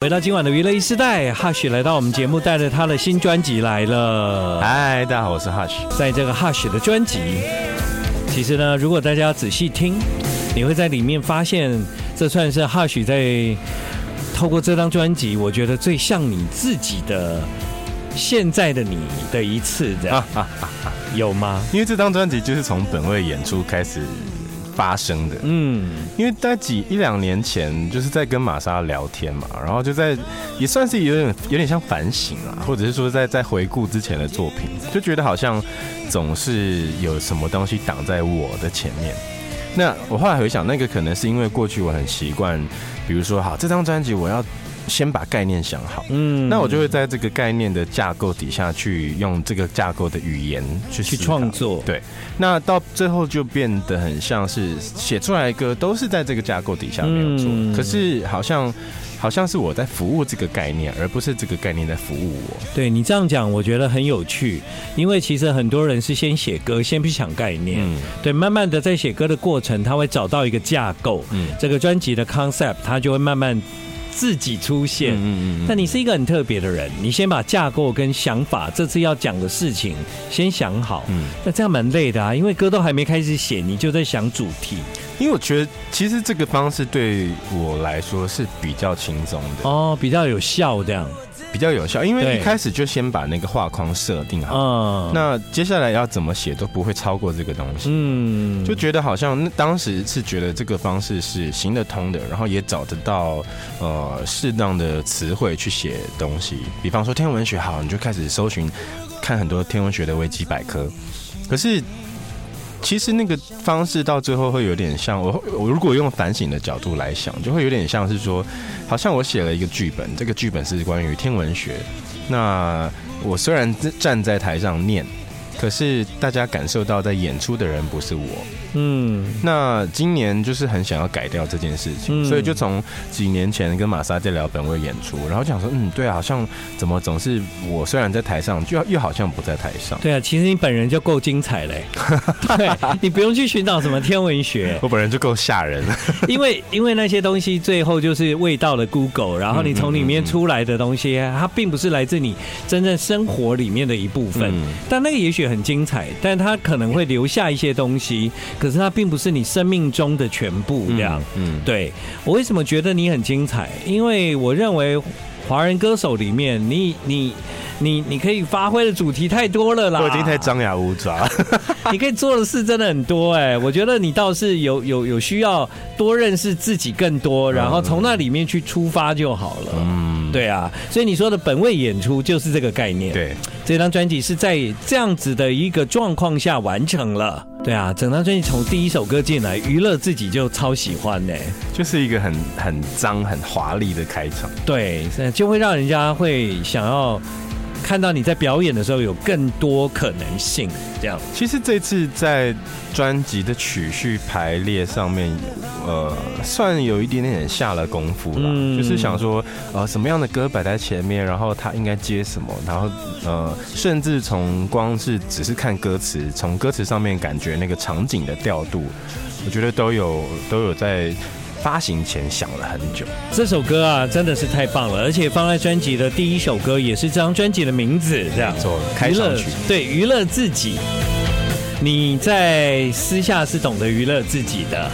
回到今晚的娱乐一时代，Hush 来到我们节目，带着他的新专辑来了。嗨，大家好，我是 Hush。在这个 Hush 的专辑，其实呢，如果大家仔细听，你会在里面发现，这算是 Hush 在透过这张专辑，我觉得最像你自己的现在的你的一次，这样 有吗？因为这张专辑就是从本位演出开始。发生的，嗯，因为在几一两年前，就是在跟玛莎聊天嘛，然后就在也算是有点有点像反省啊，或者是说在在回顾之前的作品，就觉得好像总是有什么东西挡在我的前面。那我后来回想，那个可能是因为过去我很习惯，比如说，好，这张专辑我要。先把概念想好，嗯，那我就会在这个概念的架构底下去用这个架构的语言去去创作，对，那到最后就变得很像是写出来的歌都是在这个架构底下没有错，嗯，可是好像好像是我在服务这个概念，而不是这个概念在服务我。对，你这样讲，我觉得很有趣，因为其实很多人是先写歌，先去想概念，嗯，对，慢慢的在写歌的过程，他会找到一个架构，嗯，这个专辑的 concept，他就会慢慢。自己出现，嗯嗯但你是一个很特别的人。你先把架构跟想法，这次要讲的事情先想好。嗯那这样蛮累的啊，因为歌都还没开始写，你就在想主题。因为我觉得，其实这个方式对我来说是比较轻松的哦，比较有效这样。比较有效，因为一开始就先把那个画框设定好，嗯，那接下来要怎么写都不会超过这个东西，嗯，就觉得好像那当时是觉得这个方式是行得通的，然后也找得到呃适当的词汇去写东西，比方说天文学好，你就开始搜寻看很多天文学的维基百科，可是。其实那个方式到最后会有点像我，我如果用反省的角度来想，就会有点像是说，好像我写了一个剧本，这个剧本是关于天文学，那我虽然站在台上念。可是大家感受到在演出的人不是我，嗯，那今年就是很想要改掉这件事情，所以就从几年前跟玛莎在聊本位演出，然后讲说，嗯，对啊，好像怎么总是我虽然在台上，就又好像不在台上。对啊，其实你本人就够精彩嘞，对，你不用去寻找什么天文学，我本人就够吓人。了，因为因为那些东西最后就是味道的 Google，然后你从里面出来的东西，它并不是来自你真正生活里面的一部分，但那个也许。很精彩，但它可能会留下一些东西，可是它并不是你生命中的全部。这样，嗯，对，我为什么觉得你很精彩？因为我认为华人歌手里面，你你你你可以发挥的主题太多了啦。我已经太张牙舞爪，你可以做的事真的很多哎。我觉得你倒是有有有需要多认识自己更多，然后从那里面去出发就好了。嗯，对啊，所以你说的本位演出就是这个概念。对。这张专辑是在这样子的一个状况下完成了，对啊，整张专辑从第一首歌进来，娱乐自己就超喜欢呢，就是一个很很脏、很华丽的开场，对，就会让人家会想要。看到你在表演的时候，有更多可能性。这样，其实这次在专辑的曲序排列上面，呃，算有一点点下了功夫了。嗯，就是想说，呃，什么样的歌摆在前面，然后他应该接什么，然后呃，甚至从光是只是看歌词，从歌词上面感觉那个场景的调度，我觉得都有都有在。发行前想了很久，这首歌啊真的是太棒了，而且放在专辑的第一首歌，也是这张专辑的名字，这样做开场曲，对，娱乐自己。你在私下是懂得娱乐自己的，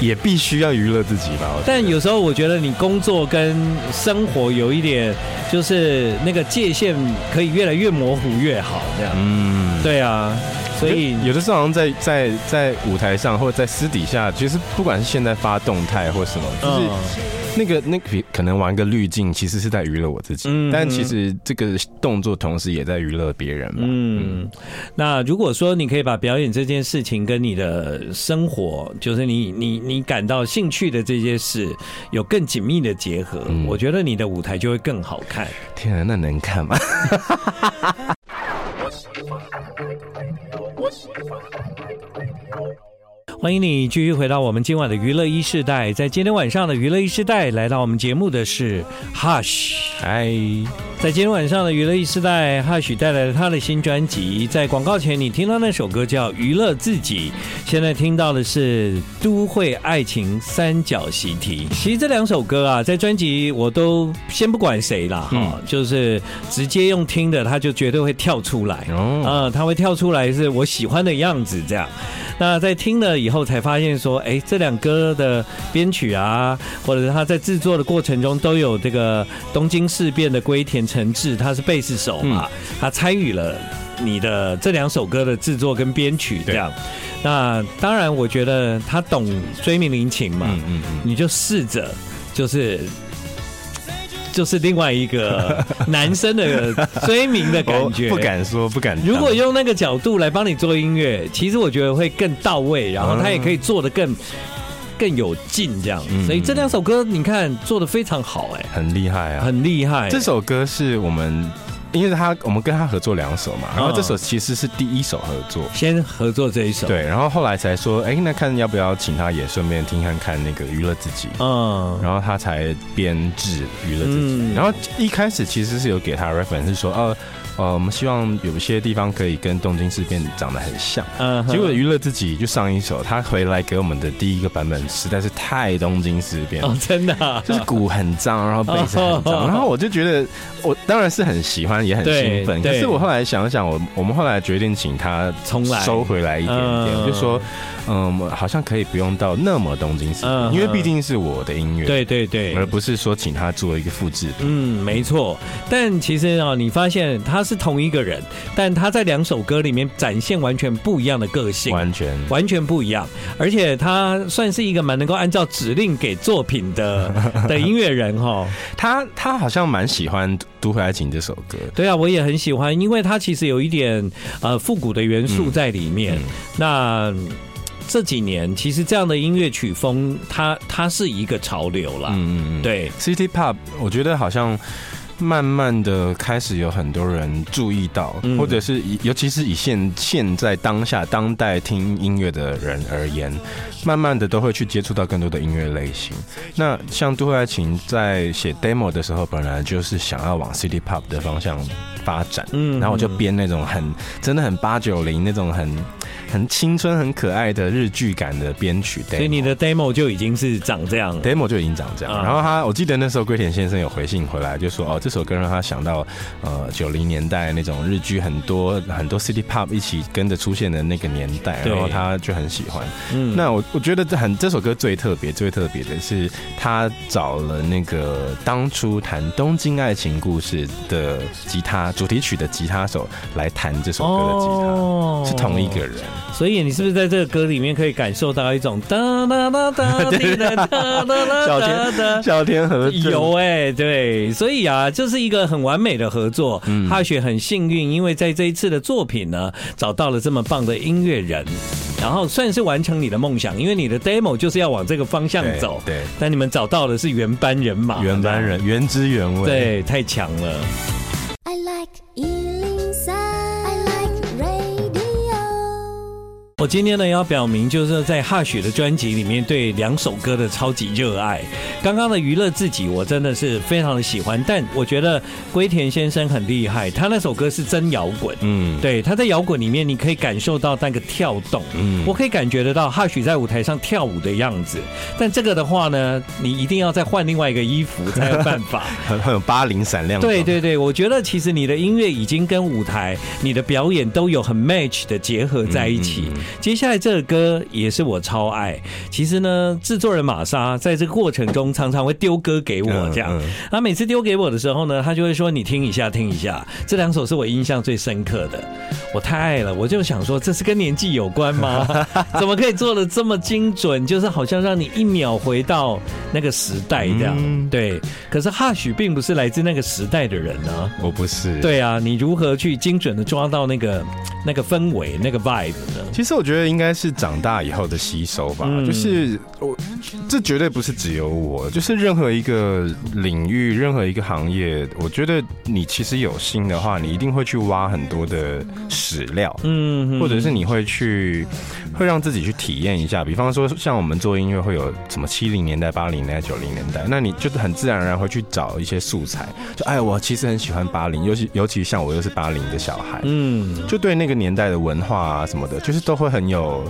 也必须要娱乐自己吧？但有时候我觉得你工作跟生活有一点，就是那个界限可以越来越模糊越好，这样。嗯，对啊。所以有的时候好像在在在舞台上或者在私底下，其实不管是现在发动态或什么，就是那个那个可能玩个滤镜，其实是在娱乐我自己。但其实这个动作同时也在娱乐别人嘛。嗯，那如果说你可以把表演这件事情跟你的生活，就是你你你感到兴趣的这些事有更紧密的结合，我觉得你的舞台就会更好看。天啊，那能看吗？欢。迎你继续回到我们今晚的娱乐一世代。在今天晚上的娱乐一世代，来到我们节目的是 Hush。嗨，在今天晚上的娱乐一世代，Hush 带来了他的新专辑。在广告前，你听到那首歌叫《娱乐自己》，现在听到的是《都会爱情三角习题》。其实这两首歌啊，在专辑我都先不管谁啦，哈、嗯，就是直接用听的，他就绝对会跳出来。哦，啊，他会跳出来是我喜欢的样子，这样。那在听了以后才发现说，哎，这两歌的编曲啊，或者是他在制作的过程中都有这个东京事变的龟田诚治，他是贝斯手嘛，他参与了你的这两首歌的制作跟编曲这样。那当然，我觉得他懂追名林琴嘛，你就试着就是。就是另外一个 男生的追名的感觉，不敢说，不敢。如果用那个角度来帮你做音乐，其实我觉得会更到位，然后他也可以做的更更有劲，这样。所以这两首歌你看做的非常好，哎，很厉害啊，很厉害。这首歌是我们。因为他我们跟他合作两首嘛，然后这首其实是第一首合作，先合作这一首，对，然后后来才说，哎，那看要不要请他也顺便听看看那个娱乐自己，嗯，然后他才编制娱乐自己，然后一开始其实是有给他 reference 是说，哦。呃，我们希望有一些地方可以跟东京事变长得很像。嗯，结果娱乐自己就上一首，他回来给我们的第一个版本实在是太东京事变哦，真的，啊，就是鼓很脏，然后贝斯很脏，然后我就觉得我当然是很喜欢，也很兴奋。可是我后来想想，我我们后来决定请他重来收回来一点点，就说。嗯，好像可以不用到那么东京事变，嗯、因为毕竟是我的音乐，对对对，而不是说请他做一个复制。嗯，没错。但其实啊，你发现他是同一个人，但他在两首歌里面展现完全不一样的个性，完全完全不一样。而且他算是一个蛮能够按照指令给作品的 的音乐人哈。他他好像蛮喜欢《都会爱情》这首歌。对啊，我也很喜欢，因为他其实有一点呃复古的元素在里面。嗯嗯、那这几年其实这样的音乐曲风它，它它是一个潮流了。嗯嗯，对，City Pop，我觉得好像慢慢的开始有很多人注意到，嗯、或者是以尤其是以现现在当下当代听音乐的人而言，慢慢的都会去接触到更多的音乐类型。那像都会爱琴在写 demo 的时候，本来就是想要往 City Pop 的方向发展，嗯，然后我就编那种很真的很八九零那种很。很青春、很可爱的日剧感的编曲，所以你的 demo 就已经是长这样，demo 就已经长这样。然后他，我记得那时候龟田先生有回信回来，就说：“哦，这首歌让他想到呃九零年代那种日剧很多很多 city pop 一起跟着出现的那个年代，然后他就很喜欢。嗯，那我我觉得这很这首歌最特别、最特别的是他找了那个当初弹《东京爱情故事》的吉他主题曲的吉他手来弹这首歌的吉他，哦、是同一个人。”所以你是不是在这个歌里面可以感受到一种 哒哒哒哒滴哒哒哒哒小天小天合有哎，对，所以啊，这是一个很完美的合作。嗯，哈雪很幸运，因为在这一次的作品呢，找到了这么棒的音乐人，然后算是完成你的梦想，因为你的 demo 就是要往这个方向走。对，但你们找到的是原班人马，原班人原汁原味，对，太强了。我今天呢要表明，就是在 Hush 的专辑里面对两首歌的超级热爱。刚刚的娱乐自己，我真的是非常的喜欢。但我觉得龟田先生很厉害，他那首歌是真摇滚。嗯，对，他在摇滚里面你可以感受到那个跳动。嗯，我可以感觉得到 Hush 在舞台上跳舞的样子。但这个的话呢，你一定要再换另外一个衣服才有办法。很 很有八零闪亮。对对对，我觉得其实你的音乐已经跟舞台、你的表演都有很 match 的结合在一起。嗯嗯接下来这个歌也是我超爱。其实呢，制作人玛莎在这个过程中常常会丢歌给我，这样。他每次丢给我的时候呢，他就会说：“你听一下，听一下。”这两首是我印象最深刻的，我太爱了。我就想说，这是跟年纪有关吗？怎么可以做的这么精准？就是好像让你一秒回到那个时代这样。对。可是 Hush 并不是来自那个时代的人呢。我不是。对啊，你如何去精准的抓到那个那个氛围、那个 vibe 呢？其实我觉得应该是长大以后的吸收吧，嗯、就是我这绝对不是只有我，就是任何一个领域、任何一个行业，我觉得你其实有心的话，你一定会去挖很多的史料，嗯，或者是你会去会让自己去体验一下，比方说像我们做音乐会有什么七零年代、八零年代、九零年代，那你就是很自然而然会去找一些素材，就哎，我其实很喜欢八零，尤其尤其像我又是八零的小孩，嗯，就对那个年代的文化啊什么的，就是都会很有。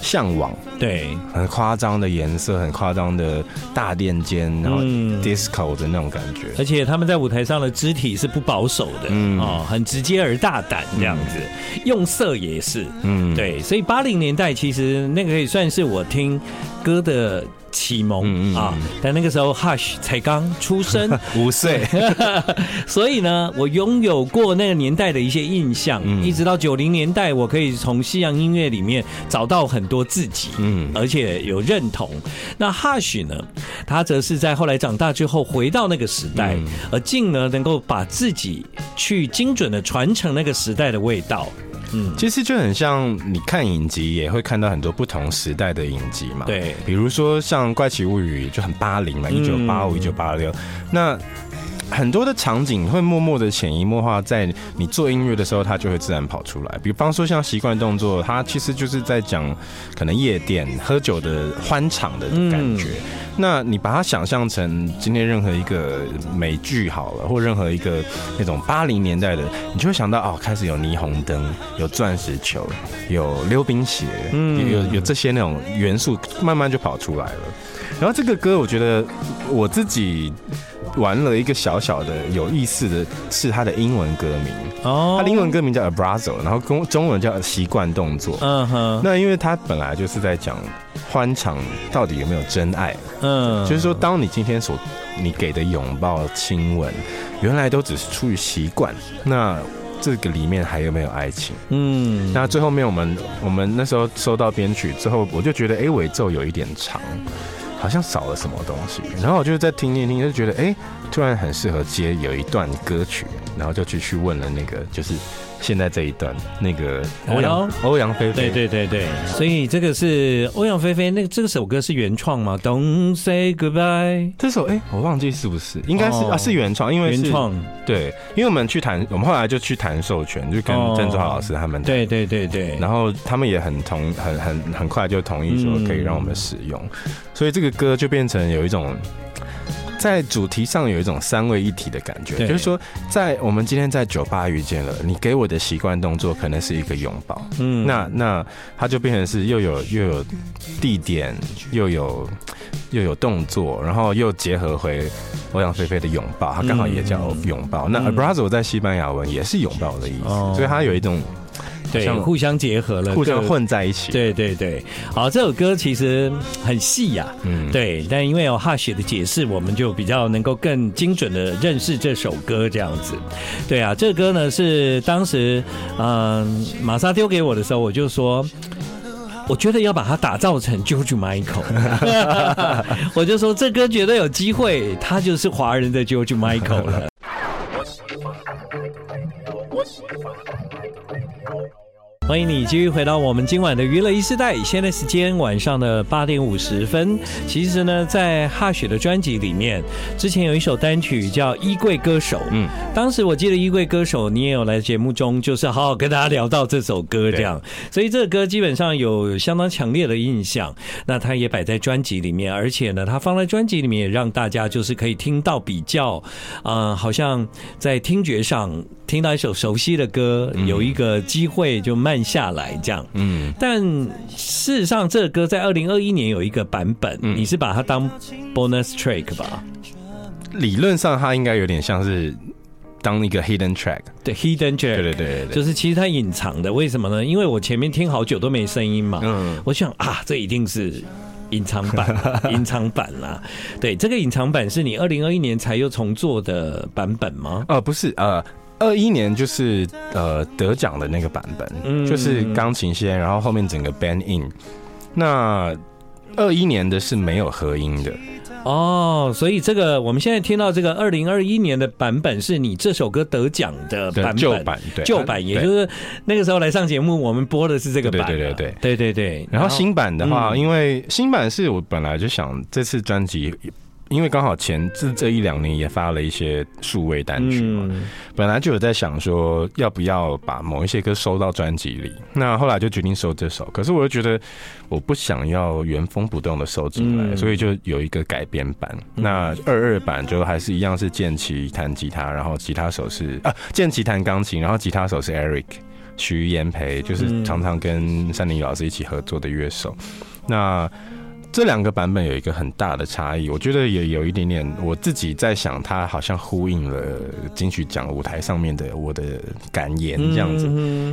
向往，对，很夸张的颜色，很夸张的大垫肩，然后 disco 的那种感觉，而且他们在舞台上的肢体是不保守的，嗯，哦，很直接而大胆这样子，嗯、用色也是，嗯，对，所以八零年代其实那个可以算是我听歌的。启蒙啊，但那个时候 Hush 才刚出生。五岁，所以呢，我拥有过那个年代的一些印象，嗯、一直到九零年代，我可以从西洋音乐里面找到很多自己，嗯，而且有认同。那 Hush 呢，他则是在后来长大之后回到那个时代，嗯、而进而能够把自己去精准的传承那个时代的味道。嗯，其实就很像你看影集，也会看到很多不同时代的影集嘛。对，比如说像《怪奇物语》就很八零嘛，一九八五、一九八六，那。很多的场景会默默的潜移默化，在你做音乐的时候，它就会自然跑出来。比方说像习惯动作，它其实就是在讲可能夜店喝酒的欢场的感觉。嗯、那你把它想象成今天任何一个美剧好了，或任何一个那种八零年代的，你就会想到哦，开始有霓虹灯，有钻石球，有溜冰鞋，嗯，有有这些那种元素，慢慢就跑出来了。然后这个歌，我觉得我自己。玩了一个小小的有意思的是他的英文歌名哦，它的英文歌名叫 Abrazo，然后中中文叫习惯动作。嗯哼，那因为他本来就是在讲欢场到底有没有真爱，嗯，就是说当你今天所你给的拥抱亲吻，原来都只是出于习惯，那这个里面还有没有爱情？嗯，那最后面我们我们那时候收到编曲之后，我就觉得哎尾奏有一点长。好像少了什么东西，然后我就在听听听，就觉得哎、突然很适合接有一段歌曲，然后就去去问了那个，就是现在这一段那个欧阳欧阳菲菲，对对对对，所以这个是欧阳菲菲，那个这个首歌是原创吗？Don't say goodbye，这首哎、欸，我忘记是不是，应该是、哦、啊是原创，因为是原创。对，因为我们去谈，我们后来就去谈授权，就跟郑中豪老师他们、哦，对对对对，然后他们也很同很很很快就同意说可以让我们使用。嗯所以这个歌就变成有一种在主题上有一种三位一体的感觉，就是说，在我们今天在酒吧遇见了你，给我的习惯动作可能是一个拥抱，嗯，那那它就变成是又有又有地点，又有又有动作，然后又结合回欧阳菲菲的拥抱，它刚好也叫拥抱。嗯、那 abrazo 在西班牙文也是拥抱的意思，嗯、所以它有一种。对，互相结合了，互相混在一起。对对对，好，这首歌其实很细呀，嗯，对，但因为有 Hush 的解释，我们就比较能够更精准的认识这首歌这样子。对啊，这个歌呢是当时嗯玛莎丢给我的时候，我就说，我觉得要把它打造成 George Michael，我就说这歌绝对有机会，他就是华人的 George Michael 了。欢迎你继续回到我们今晚的娱乐一时代，现在时间晚上的八点五十分。其实呢，在 Hush 的专辑里面，之前有一首单曲叫《衣柜歌手》。嗯，当时我记得《衣柜歌手》，你也有来节目中，就是好好跟大家聊到这首歌这样。所以这个歌基本上有相当强烈的印象。那它也摆在专辑里面，而且呢，它放在专辑里面，也让大家就是可以听到比较，嗯，好像在听觉上。听到一首熟悉的歌，有一个机会就慢下来这样。嗯，但事实上，这个歌在二零二一年有一个版本，你是把它当 bonus track 吧？理论上，它应该有点像是当一个 hidden track。对，hidden track，对对对，就是其实它隐藏的。为什么呢？因为我前面听好久都没声音嘛。嗯，我想啊，这一定是隐藏版，隐藏版啦。对，这个隐藏版是你二零二一年才又重做的版本吗？呃，不是，呃。二一年就是呃得奖的那个版本，嗯、就是钢琴先，然后后面整个 band in。那二一年的是没有合音的。哦，所以这个我们现在听到这个二零二一年的版本是你这首歌得奖的版本，旧版，对，旧版，也就是那个时候来上节目，我们播的是这个版，对对对对对对对。然后新版的话，因为新版是我本来就想这次专辑。因为刚好前这这一两年也发了一些数位单曲嘛，本来就有在想说要不要把某一些歌收到专辑里，那后来就决定收这首。可是我又觉得我不想要原封不动的收进来，所以就有一个改编版。那二二版就还是一样是剑奇弹吉他，然后吉他手是啊剑奇弹钢琴，然后吉他手是 Eric 徐延培，就是常常跟山林老师一起合作的乐手。那这两个版本有一个很大的差异，我觉得也有一点点，我自己在想，它好像呼应了金曲奖舞台上面的我的感言这样子。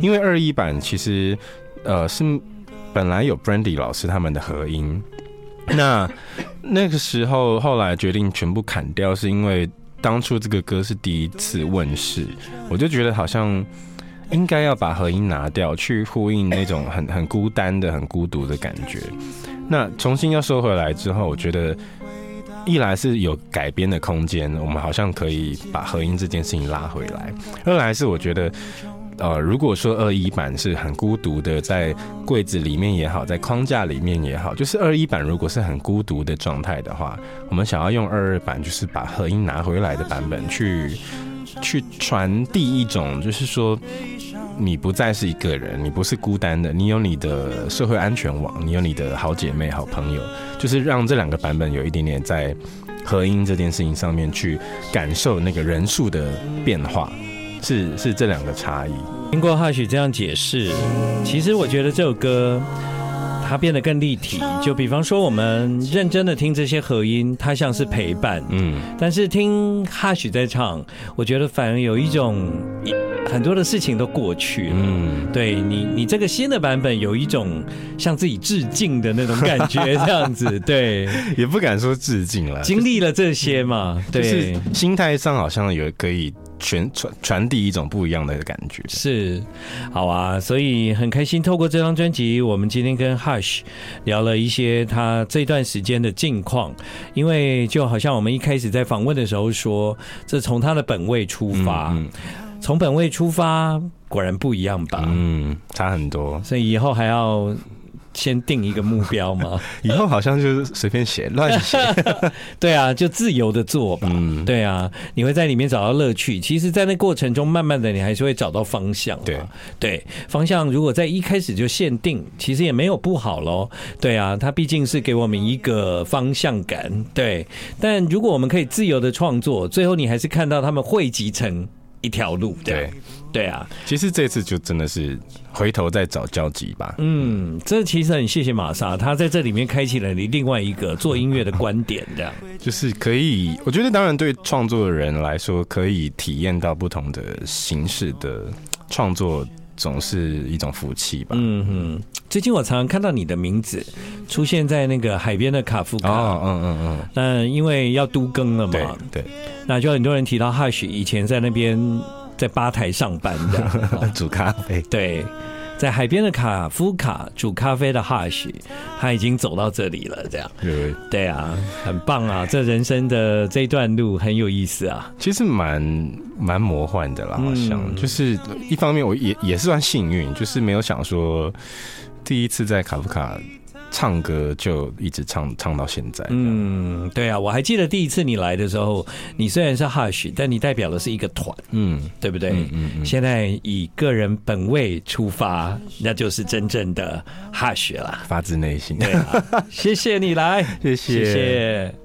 因为二一版其实呃是本来有 Brandy 老师他们的合音，那 那个时候后来决定全部砍掉，是因为当初这个歌是第一次问世，我就觉得好像应该要把合音拿掉，去呼应那种很很孤单的、很孤独的感觉。那重新要收回来之后，我觉得一来是有改编的空间，我们好像可以把合音这件事情拉回来；二来是我觉得，呃，如果说二一版是很孤独的，在柜子里面也好，在框架里面也好，就是二一版如果是很孤独的状态的话，我们想要用二二版，就是把合音拿回来的版本去去传递一种，就是说。你不再是一个人，你不是孤单的，你有你的社会安全网，你有你的好姐妹、好朋友，就是让这两个版本有一点点在合音这件事情上面去感受那个人数的变化，是是这两个差异。经过 Hush 这样解释，其实我觉得这首歌。它变得更立体，就比方说我们认真的听这些和音，它像是陪伴，嗯，但是听 Hush 在唱，我觉得反而有一种很多的事情都过去了，嗯，对你，你这个新的版本有一种向自己致敬的那种感觉，这样子，对，也不敢说致敬了，经历了这些嘛，对，就是心态上好像有可以。传传传递一种不一样的感觉，是，好啊，所以很开心透过这张专辑，我们今天跟 Hush 聊了一些他这段时间的近况，因为就好像我们一开始在访问的时候说，这从他的本位出发，嗯、本位出发，果然不一样吧？嗯，差很多，所以以后还要。先定一个目标嘛，以后好像就是随便写乱写，对啊，就自由的做吧，嗯，对啊，你会在里面找到乐趣。其实，在那过程中，慢慢的你还是会找到方向，对对，方向如果在一开始就限定，其实也没有不好喽，对啊，它毕竟是给我们一个方向感，对。但如果我们可以自由的创作，最后你还是看到他们汇集成一条路，对。对啊，其实这次就真的是回头再找交集吧。嗯，这其实很谢谢玛莎，她在这里面开启了你另外一个做音乐的观点，这样就是可以。我觉得当然对创作的人来说，可以体验到不同的形式的创作，总是一种福气吧。嗯哼，最近我常常看到你的名字出现在那个海边的卡夫卡。哦，嗯嗯嗯。那因为要都更了嘛，对，对，那就很多人提到 Hush 以前在那边。在吧台上班的 煮咖啡，对，在海边的卡夫卡煮咖啡的 Hush，他已经走到这里了，这样，对，对啊，很棒啊，这人生的这段路很有意思啊，其实蛮蛮魔幻的啦，好像、嗯、就是一方面我也也是算幸运，就是没有想说第一次在卡夫卡。唱歌就一直唱唱到现在。嗯，对啊，我还记得第一次你来的时候，你虽然是 Hush，但你代表的是一个团，嗯，对不对？嗯嗯，嗯。现在以个人本位出发，那就是真正的 Hush 了，发自内心。对啊，谢谢你来，谢谢。谢谢。